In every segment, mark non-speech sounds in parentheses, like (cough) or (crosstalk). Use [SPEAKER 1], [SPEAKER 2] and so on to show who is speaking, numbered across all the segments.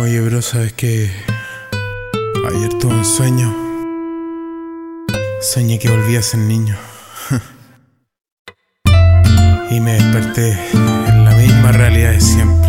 [SPEAKER 1] Oye, bro, ¿sabes que Ayer tuve un sueño. Soñé que volví a ser niño. (laughs) y me desperté en la misma realidad de siempre.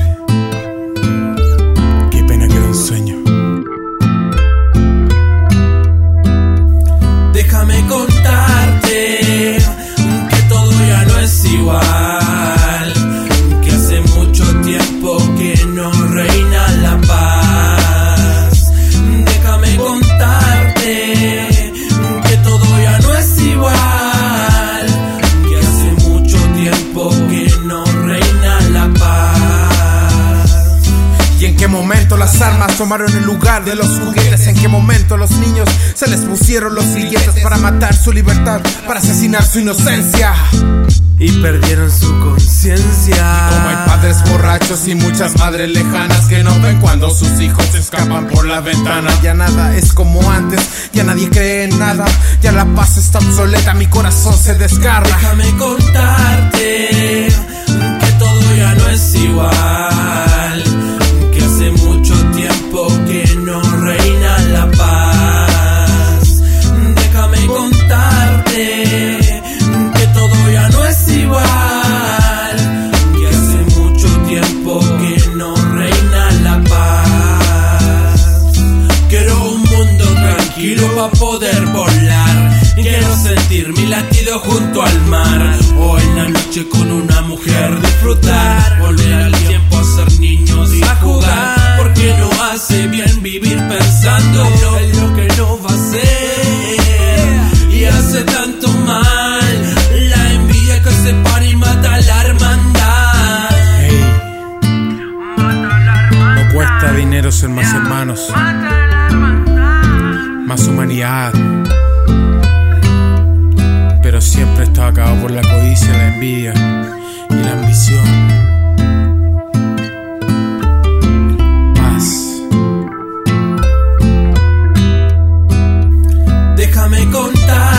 [SPEAKER 2] Momento las armas tomaron el lugar de los juguetes? ¿En qué momento los niños se les pusieron los billetes para matar su libertad, para asesinar su inocencia?
[SPEAKER 3] Y perdieron su conciencia.
[SPEAKER 2] Como hay padres borrachos y muchas madres lejanas que no ven cuando sus hijos escapan por la ventana. Ya nada es como antes, ya nadie cree en nada, ya la paz está obsoleta, mi corazón se desgarra.
[SPEAKER 3] Déjame contarte tranquilo para poder volar. Quiero sentir mi latido junto al mar. O en la noche con una mujer disfrutar. Volver al tiempo a ser niños y a jugar. Porque no hace bien vivir pensando en lo que no va a ser. Y hace tanto mal. La envidia que separa y mata la hermandad.
[SPEAKER 1] Hey, no cuesta dinero ser más hermanos, más humanidad. Pero siempre está acabado por la codicia, la envidia y la ambición. Más. Déjame contar.